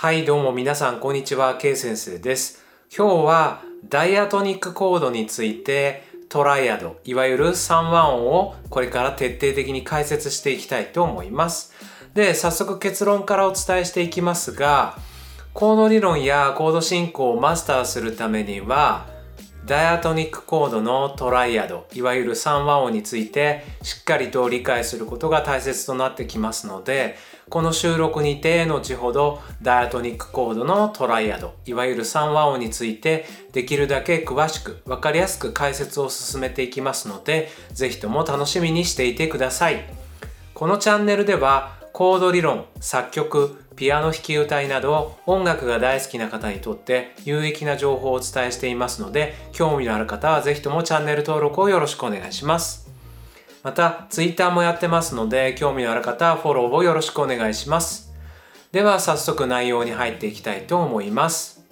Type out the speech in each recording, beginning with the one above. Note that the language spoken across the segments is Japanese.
はいどうも皆さんこんにちは K 先生です。今日はダイアトニックコードについてトライアドいわゆる3和音をこれから徹底的に解説していきたいと思います。で早速結論からお伝えしていきますがコード理論やコード進行をマスターするためにはダイアトニックコードのトライアドいわゆる3和音についてしっかりと理解することが大切となってきますのでこの収録にて後ほどダイアトニックコードのトライアドいわゆる3和音についてできるだけ詳しく分かりやすく解説を進めていきますので是非とも楽しみにしていてください。このチャンネルではコード理論作曲ピアノ弾き歌いなど音楽が大好きな方にとって有益な情報をお伝えしていますので興味のある方は是非ともチャンネル登録をよろしくお願いします。また Twitter もやってますので興味のある方はフォローをよろしくお願いしますでは早速内容に入っていきたいと思います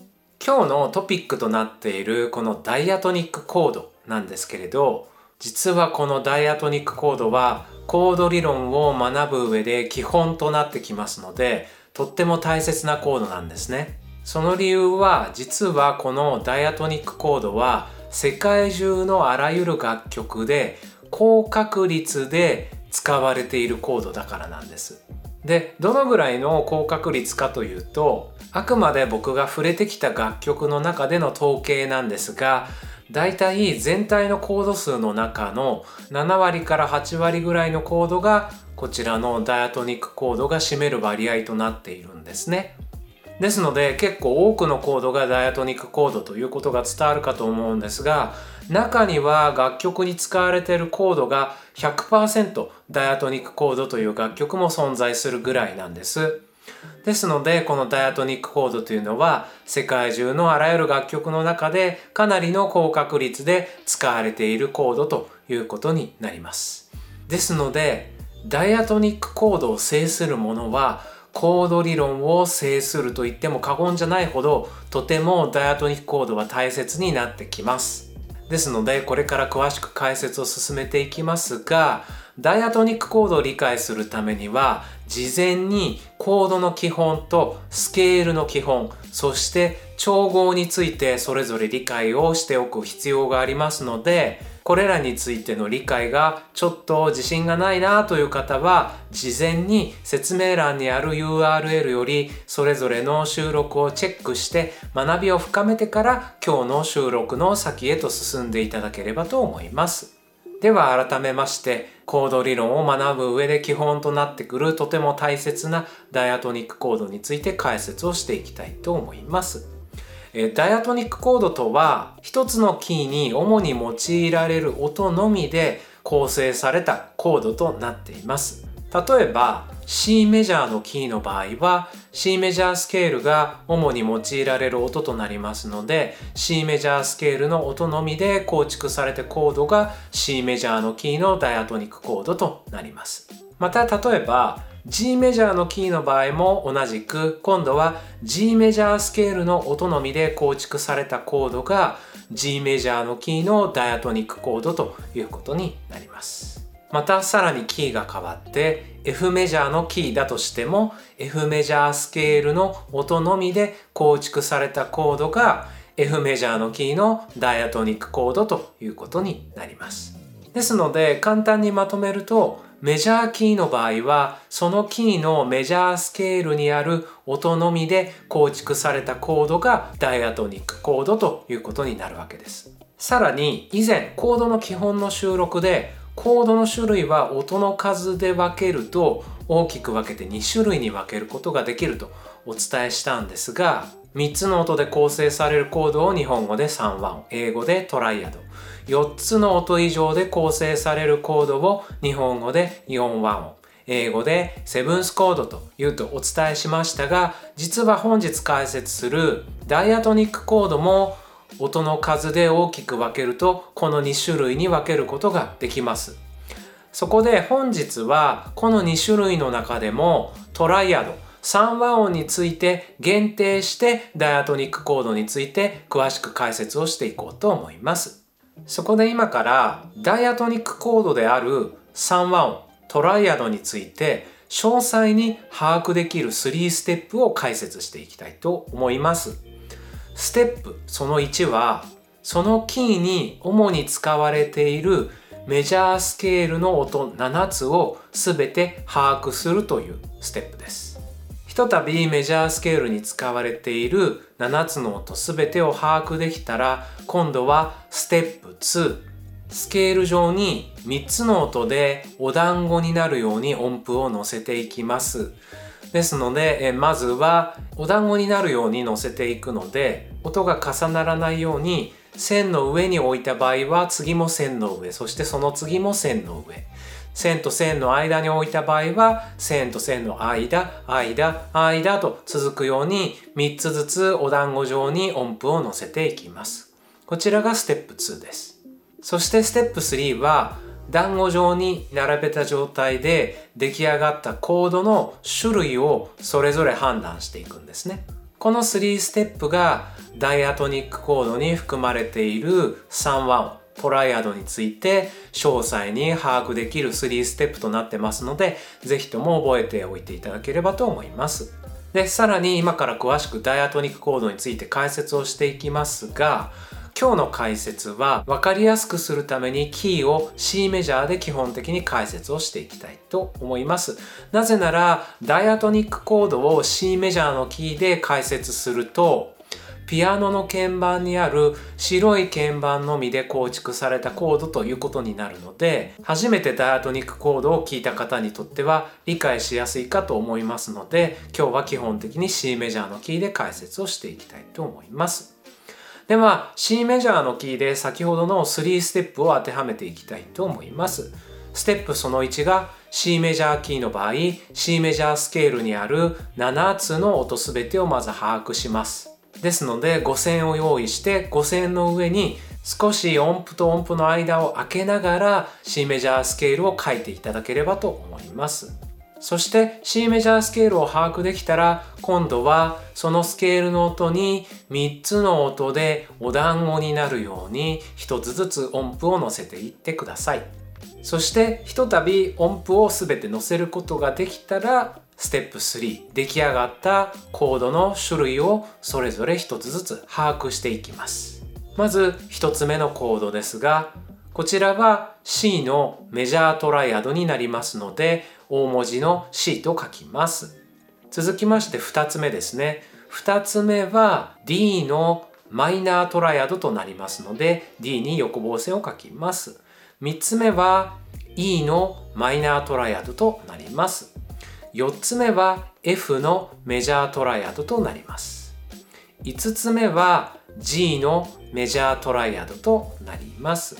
今日のトピックとなっているこのダイアトニックコードなんですけれど実はこのダイアトニックコードはコード理論を学ぶ上で基本となってきますのでとっても大切なコードなんですね。その理由は実はこのダイアトニックコードは世界中のあらゆる楽曲で高確率で使われているコードだからなんです。でどのぐらいの高確率かというとあくまで僕が触れてきた楽曲の中での統計なんですがだいたい全体のコード数の中の7割から8割ぐらいのコードがこちらのダイアトニックコードが占める割合となっているんですね。ですので結構多くのコードがダイアトニックコードということが伝わるかと思うんですが中には楽曲に使われているコードが100%ダイアトニックコードという楽曲も存在するぐらいなんです。ですのでこのダイアトニックコードというのは世界中のあらゆる楽曲の中でかなりの高確率で使われているコードということになります。ですのでダイアトニックコードを制するものはコード理論を制すると言っても過言じゃないほどとてもダイアトニックコードは大切になってきます。ですのでこれから詳しく解説を進めていきますがダイアトニックコードを理解するためには事前にコードの基本とスケールの基本そして調合についてそれぞれ理解をしておく必要がありますのでこれらについての理解がちょっと自信がないなという方は事前に説明欄にある URL よりそれぞれの収録をチェックして学びを深めてから今日の収録の先へと進んでいただければと思います。では改めましてコード理論を学ぶ上で基本となってくるとても大切なダイアトニックコードについて解説をしていきたいと思います。えダイアトニックコードとは一つのキーに主に用いられる音のみで構成されたコードとなっています。例えば C メジャーのキーの場合は C メジャースケールが主に用いられる音となりますので C メジャースケールの音のみで構築されたコードが C メジャーのキーのダイアトニックコードとなります。また例えば G メジャーのキーの場合も同じく今度は G メジャースケールの音のみで構築されたコードが G メジャーのキーのダイアトニックコードということになります。またさらにキーが変わって F メジャーのキーだとしても F メジャースケールの音のみで構築されたコードが F メジャーのキーのダイアトニックコードということになります。ですので簡単にまとめるとメジャーキーの場合はそのキーのメジャースケールにある音のみで構築されたコードがダイアトニックコードということになるわけです。さらに以前コードの基本の収録でコードの種類は音の数で分けると大きく分けて2種類に分けることができるとお伝えしたんですが3つの音で構成されるコードを日本語で3和音英語でトライアド。4つの音以上で構成されるコードを日本語で4和音英語でセブンスコードというとお伝えしましたが実は本日解説するダイアトニックコードも音の数で大きく分けるとこの2種類に分けることができます。そこで本日はこの2種類の中でもトライアド3和音について限定してダイアトニックコードについて詳しく解説をしていこうと思います。そこで今からダイアトニックコードである3和音トライアドについて詳細に把握できる3ステップを解説していきたいと思います。ステップその1はそのキーに主に使われているメジャースケールの音7つを全て把握するというステップです。ひとたびメジャースケールに使われている7つの音全てを把握できたら今度はステップ2スケール上に3つの音でお団子になるように音符を乗せていきます。ですので、えまずはお団子になるように乗せていくので音が重ならないように線の上に置いた場合は次も線の上そしてその次も線の上線と線の間に置いた場合は線と線の間間間と続くように3つずつお団子状に音符を乗せていきます。こちらがステップ2です。そしてステップ3は団子状に並べた状態で出来上がったコードの種類をそれぞれ判断していくんですね。この3ステップがダイアトニックコードに含まれている3ワントライアドについて詳細に把握できる3ステップとなってますので、ぜひとも覚えておいていただければと思います。で、さらに今から詳しくダイアトニックコードについて解説をしていきますが、今日の解説は分かりやすくするためにキーを C メジャーで基本的に解説をしていきたいと思います。なぜならダイアトニックコードを C メジャーのキーで解説するとピアノの鍵盤にある白い鍵盤のみで構築されたコードということになるので初めてダイアトニックコードを聞いた方にとっては理解しやすいかと思いますので今日は基本的に C メジャーのキーで解説をしていきたいと思います。では C メジャーのキーで先ほどの3ステップを当てはめていきたいと思います。ステップその1が C メジャーキーの場合 C メジャースケールにある7つの音すべてをまず把握します。ですので5線を用意して5線の上に少し音符と音符の間を空けながら C メジャースケールを書いていただければと思います。そして C メジャースケールを把握できたら今度はそのスケールの音に3つの音でお団子になるように1つずつ音符を乗せていってください。そしてひとたび音符を全て乗せることができたらステップ3出来上がったコードの種類をそれぞれ1つずつ把握していきます。まず1つ目のコードですがこちらは C のメジャートライアドになりますので大文字の C と書きます。続きまして2つ目ですね。2つ目は D のマイナートライアドとなりますので D に横棒線を書きます。3つ目は E のマイナートライアドとなります。4つ目は F のメジャートライアドとなります。5つ目は G のメジャートライアドとなります。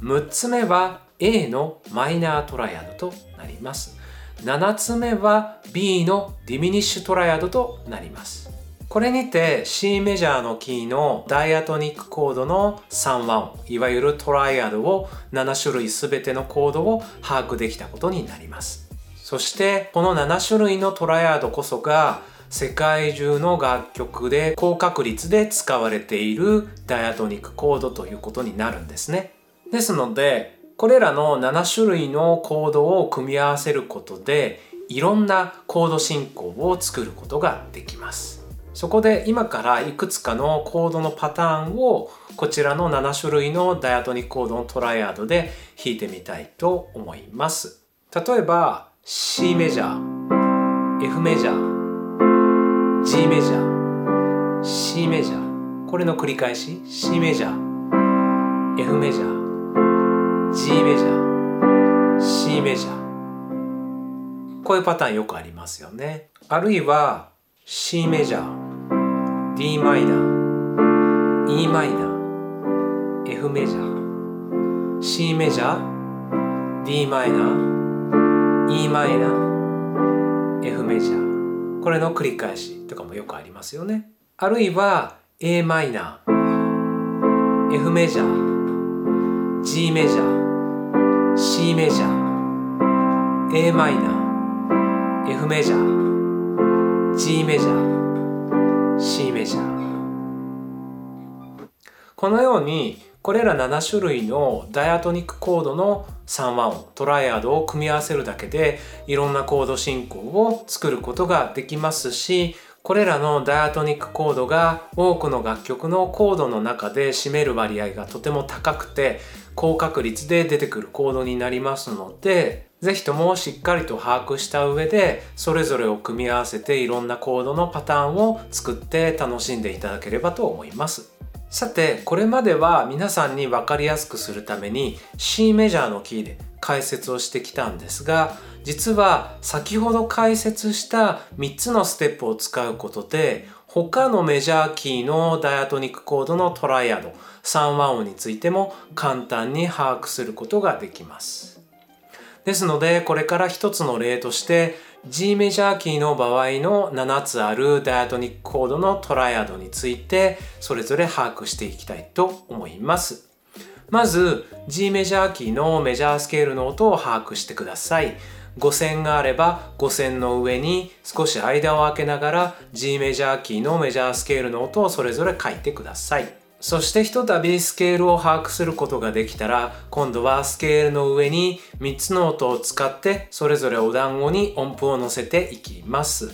6つ目は A のマイナートライアドとなります。7つ目は B のディミニッシュトライアドとなります。これにて C メジャーのキーのダイアトニックコードの3和音、いわゆるトライアドを7種類すべてのコードを把握できたことになります。そしてこの7種類のトライアードこそが世界中の楽曲で高確率で使われているダイアトニックコードということになるんですね。ですのでこれらの7種類のコードを組み合わせることでいろんなコード進行を作ることができますそこで今からいくつかのコードのパターンをこちらの7種類のダイアトニックコードのトライアードで弾いてみたいと思います例えば C メジャー F メジャー G メジャー C メジャー。これの繰り返し C メジャー F メジャー G メジャー C メジャー。こういうパターンよくありますよね。あるいは C メジャー d マイナー e マイナー F メジャー。C メジャー d マイナー。E マイナー F メジャー。これの繰り返しとかもよくありますよね。あるいは a マイナー。F メジャー。G メジャー。C メジャー。a マイナー。F メジャー。G メジャー。C メジャー。このようにこれら7種類のダイアトニックコードの3和音トライアドを組み合わせるだけでいろんなコード進行を作ることができますしこれらのダイアトニックコードが多くの楽曲のコードの中で占める割合がとても高くて高確率で出てくるコードになりますので是非ともしっかりと把握した上でそれぞれを組み合わせていろんなコードのパターンを作って楽しんでいただければと思います。さてこれまでは皆さんに分かりやすくするために C メジャーのキーで解説をしてきたんですが実は先ほど解説した3つのステップを使うことで他のメジャーキーのダイアトニックコードのトライアド3和音についても簡単に把握することができます。ですのでこれから一つの例として G メジャーキーの場合の7つあるダイアトニックコードのトライアドについてそれぞれ把握していきたいと思います。まず G メジャーキーのメジャースケールの音を把握してください。5線があれば5線の上に少し間を空けながら G メジャーキーのメジャースケールの音をそれぞれ書いてください。そしてひとたびスケールを把握することができたら今度はスケールの上に3つの音を使ってそれぞれお団子に音符を乗せていきます。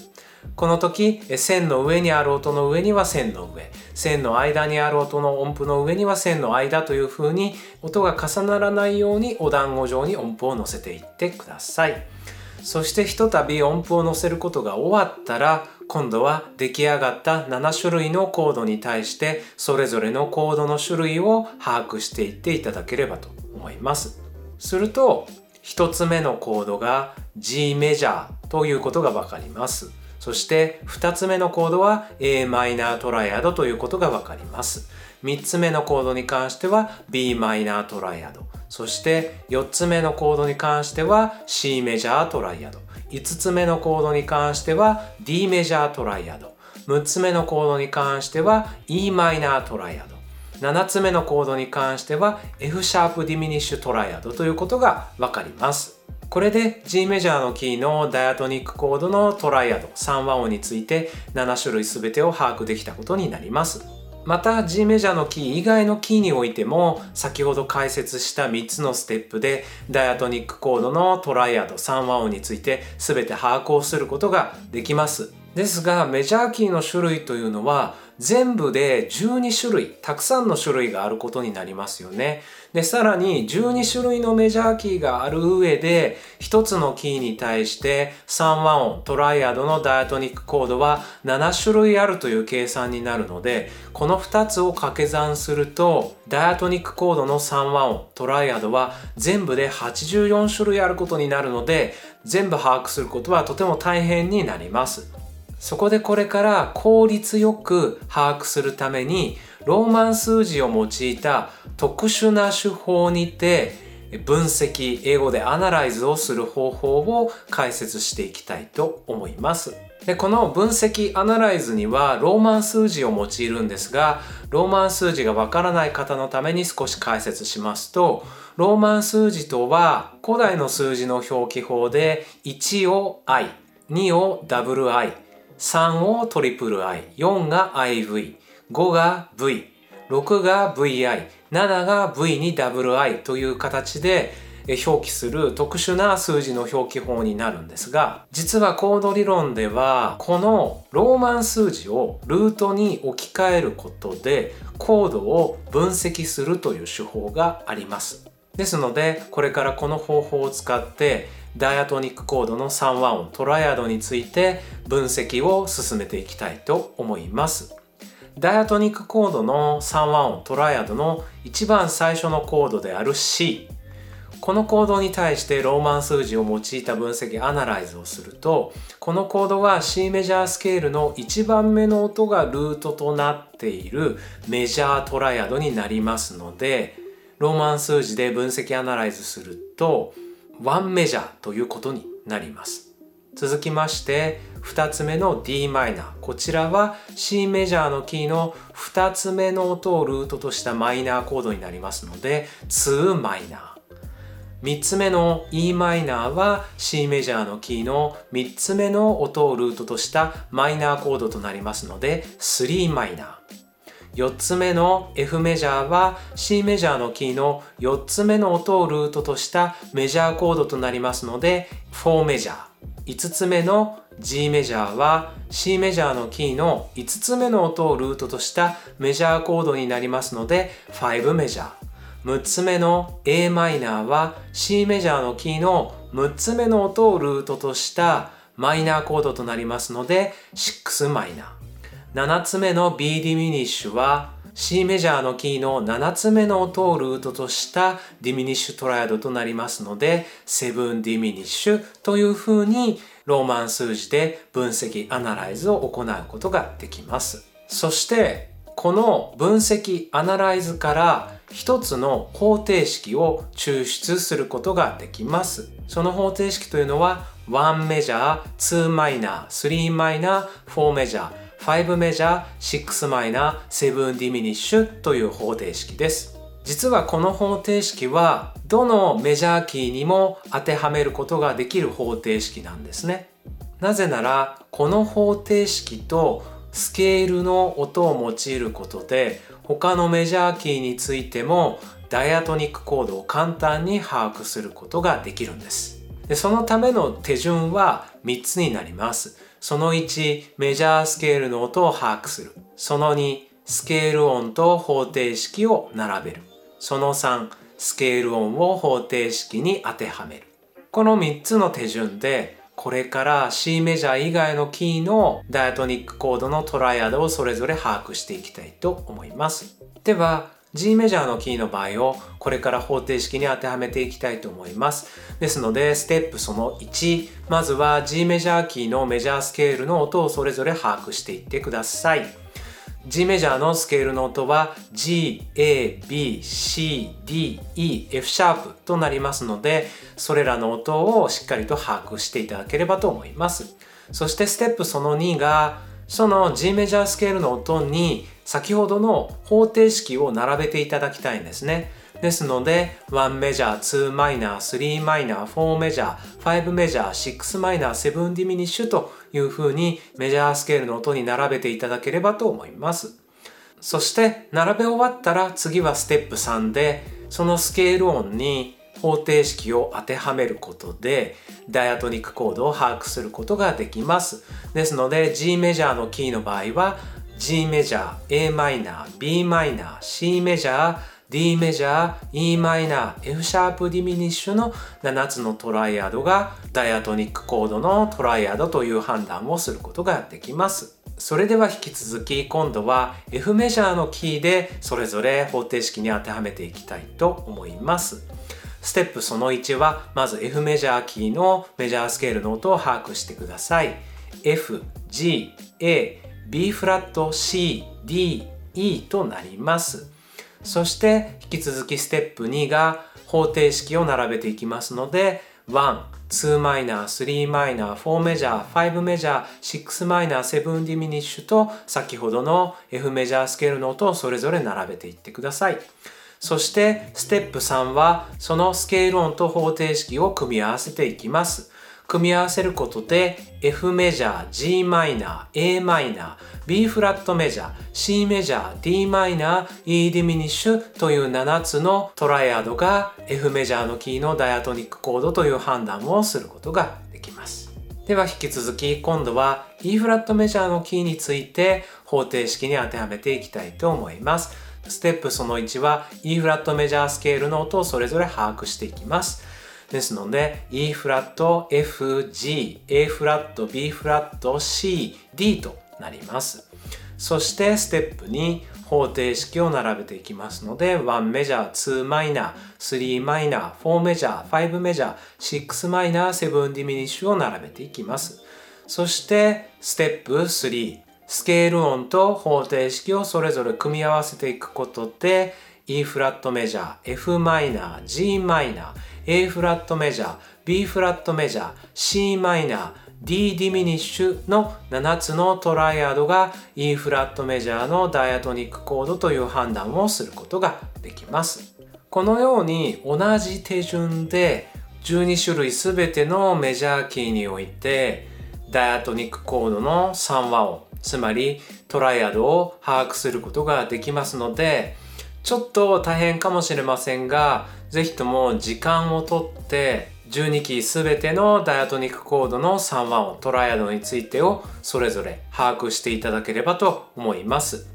この時線の上にある音の上には線の上線の間にある音の音符の上には線の間という風に音が重ならないようにお団子状に音符を乗せていってください。そしてひとたび音符を載せることが終わったら今度は出来上がった7種類のコードに対してそれぞれのコードの種類を把握していっていただければと思います。すると1つ目のコードが G メジャーということが分かります。そして2つ目のコードは a マイナートライアドということがわかります。3つ目のコードに関しては b マイナートライアド。そして4つ目のコードに関しては C メジャートライアド5つ目のコードに関しては D メジャートライアド6つ目のコードに関しては e マイナートライアド7つ目のコードに関しては F シャープディミニッシュトライアドということがわかりますこれで G メジャーのキーのダイアトニックコードのトライアド3和音について7種類全てを把握できたことになります。また G メジャーのキー以外のキーにおいても先ほど解説した3つのステップでダイアトニックコードのトライアド3和音について全て把握をすることができます。ですがメジャーキーの種類というのは全部で12種類たくさんの種類があることになりますよね。でさらに12種類のメジャーキーがある上で1つのキーに対して3和音トライアドのダイアトニックコードは7種類あるという計算になるのでこの2つを掛け算するとダイアトニックコードの3和音トライアドは全部で84種類あることになるので全部把握することはとても大変になります。そこでこれから効率よく把握するためにローマン数字を用いた特殊な手法にて分析英語でアナライズをする方法を解説していきたいと思います。でこの分析アナライズにはローマン数字を用いるんですがローマン数字がわからない方のために少し解説しますとローマン数字とは古代の数字の表記法で1を I、2を WI、3をトリプル I、4が IV、5が V、6が VI、7が V に WI という形で表記する特殊な数字の表記法になるんですが実はコード理論ではこのローマン数字をルートに置き換えることでコードを分析するという手法があります。ですのでこれからこの方法を使ってダイアトニックコードの3和音トライアドについて分析を進めていきたいと思います。ダイアトニックコードの3和音トライアドの一番最初のコードである C このコードに対してローマン数字を用いた分析アナライズをするとこのコードは C メジャースケールの1番目の音がルートとなっているメジャートライアドになりますのでローマン数字で分析アナライズするとワンメジャーということになります。続きまして2つ目の d マイナー。こちらは C メジャーのキーの2つ目の音をルートとしたマイナーコードになりますので2マイナー。3つ目の e マイナーは C メジャーのキーの3つ目の音をルートとしたマイナーコードとなりますので3マイナー。4つ目の F メジャーは C メジャーのキーの4つ目の音をルートとしたメジャーコードとなりますので4メジャー。5つ目の G メジャーは C メジャーのキーの5つ目の音をルートとしたメジャーコードになりますので5メジャー。6つ目の a マイナーは C メジャーのキーの6つ目の音をルートとしたマイナーコードとなりますので6マイナー。7つ目の B ディミニッシュは C メジャーのキーの7つ目の音をルートとしたディミニッシュトライアドとなりますので7ディミニッシュというふうにローマン数字で分析アナライズを行うことができます。そしてこの分析アナライズから一つの方程式を抽出することができます。その方程式というのは1メジャー、2マイナー、3マイナー、4メジャー、5メジャー、6マイナー、7ディミニッシュという方程式です。実はこの方程式はどのメジャーキーにも当てはめることができる方程式なんですね。なぜならこの方程式とスケールの音を用いることで他のメジャーキーについてもダイアトニックコードを簡単に把握することができるんです。でそのための手順は3つになります。その1、メジャースケールの音を把握する。その2、スケール音と方程式を並べる。その3、スケール音を方程式に当てはめる。この3つの手順で、これから C メジャー以外のキーのダイアトニックコードのトライアドをそれぞれ把握していきたいと思います。では、G メジャーのキーの場合をこれから方程式に当てはめていきたいと思います。ですので、ステップその1、まずは G メジャーキーのメジャースケールの音をそれぞれ把握していってください。G メジャーのスケールの音は G, A, B, C, D, E, F シャープとなりますので、それらの音をしっかりと把握していただければと思います。そしてステップその2が、その G メジャースケールの音に先ほどの方程式を並べていただきたいんですね。ですので、1メジャー、2マイナー、3マイナー、4メジャー、5メジャー、6マイナー、7ディミニッシュという風にメジャースケールの音に並べていただければと思います。そして並べ終わったら次はステップ3でそのスケール音に方程式を当てはめることでダイアトニックコードを把握することができます。ですので G メジャーのキーの場合は G メジャー、a マイナー、b マイナー、c メジャー、D メジャー、E マイナー、F シャープディミニッシュの7つのトライアドがダイアトニックコードのトライアドという判断をすることができます。それでは引き続き今度は F メジャーのキーでそれぞれ方程式に当てはめていきたいと思います。ステップその1はまず F メジャーキーのメジャースケールの音を把握してください。F、G、A、B フラット C、D、E となります。そして引き続きステップ2が方程式を並べていきますので1、2マイナー、3マイナー、4メジャー、5メジャー、6マイナー、7ディミニッシュと先ほどの F メジャースケールの音をそれぞれ並べていってください。そしてステップ3はそのスケール音と方程式を組み合わせていきます。組み合わせることで F メジャー、G マイナー、A マイナー、B フラットメジャー、C メジャー、D マイナー、E ディミニッシュという7つのトライアドが F メジャーのキーのダイアトニックコードという判断をすることができます。では引き続き今度は E フラットメジャーのキーについて方程式に当てはめていきたいと思います。ステップその1は E フラットメジャースケールの音をそれぞれ把握していきます。ですので E フラット F G A フラット B フラット C D となります。そしてステップ2方程式を並べていきますので1メジャー2マイナー3マイナー4メジャー5メジャー6マイナー7ディミニッシュを並べていきます。そしてステップ3スケール音と方程式をそれぞれ組み合わせていくことで E フラットメジャー F マイナー G マイナー A フラットメジャー B フラットメジャー C マイナー D ディミニッシュの7つのトライアドが E フラットメジャーのダイアトニックコードという判断をすることができます。このように同じ手順で12種類すべてのメジャーキーにおいてダイアトニックコードの3和音つまりトライアドを把握することができますのでちょっと大変かもしれませんが是非とも時間をとって12キーすべてのダイアトニックコードの3和音トライアドについてをそれぞれ把握していただければと思います。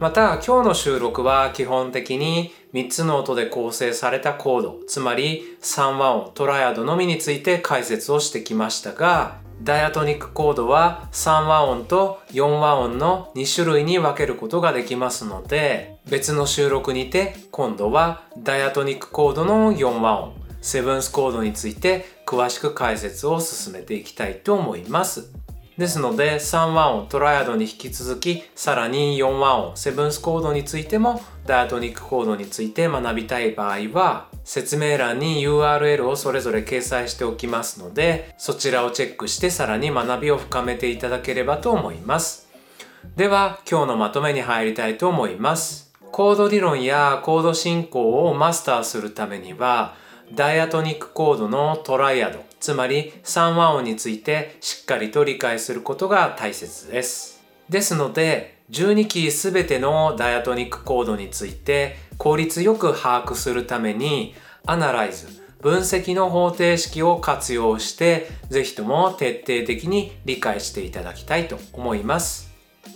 また今日の収録は基本的に3つの音で構成されたコードつまり3和音トライアドのみについて解説をしてきましたがダイアトニックコードは3和音と4和音の2種類に分けることができますので別の収録にて今度はダイアトニックコードの4和音セブンスコードについて詳しく解説を進めていきたいと思います。ですので3和音トライアドに引き続きさらに4和音セブンスコードについてもダイアトニックコードについて学びたい場合は説明欄に URL をそれぞれ掲載しておきますのでそちらをチェックしてさらに学びを深めていただければと思います。では今日のまとめに入りたいと思います。コード理論やコード進行をマスターするためにはダイアトニックコードのトライアドつまり3和音についてしっかりと理解することが大切です。ですので12キーすべてのダイアトニックコードについて効率よく把握するためにアナライズ分析の方程式を活用してぜひとも徹底的に理解していただきたいと思います。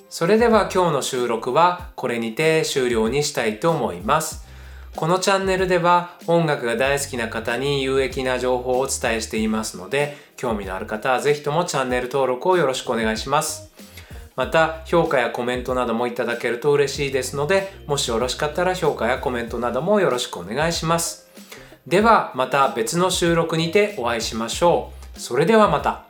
それでは今日の収録はこれにて終了にしたいと思います。このチャンネルでは音楽が大好きな方に有益な情報をお伝えしていますので、興味のある方はぜひともチャンネル登録をよろしくお願いします。また、評価やコメントなどもいただけると嬉しいですので、もしよろしかったら評価やコメントなどもよろしくお願いします。では、また別の収録にてお会いしましょう。それではまた。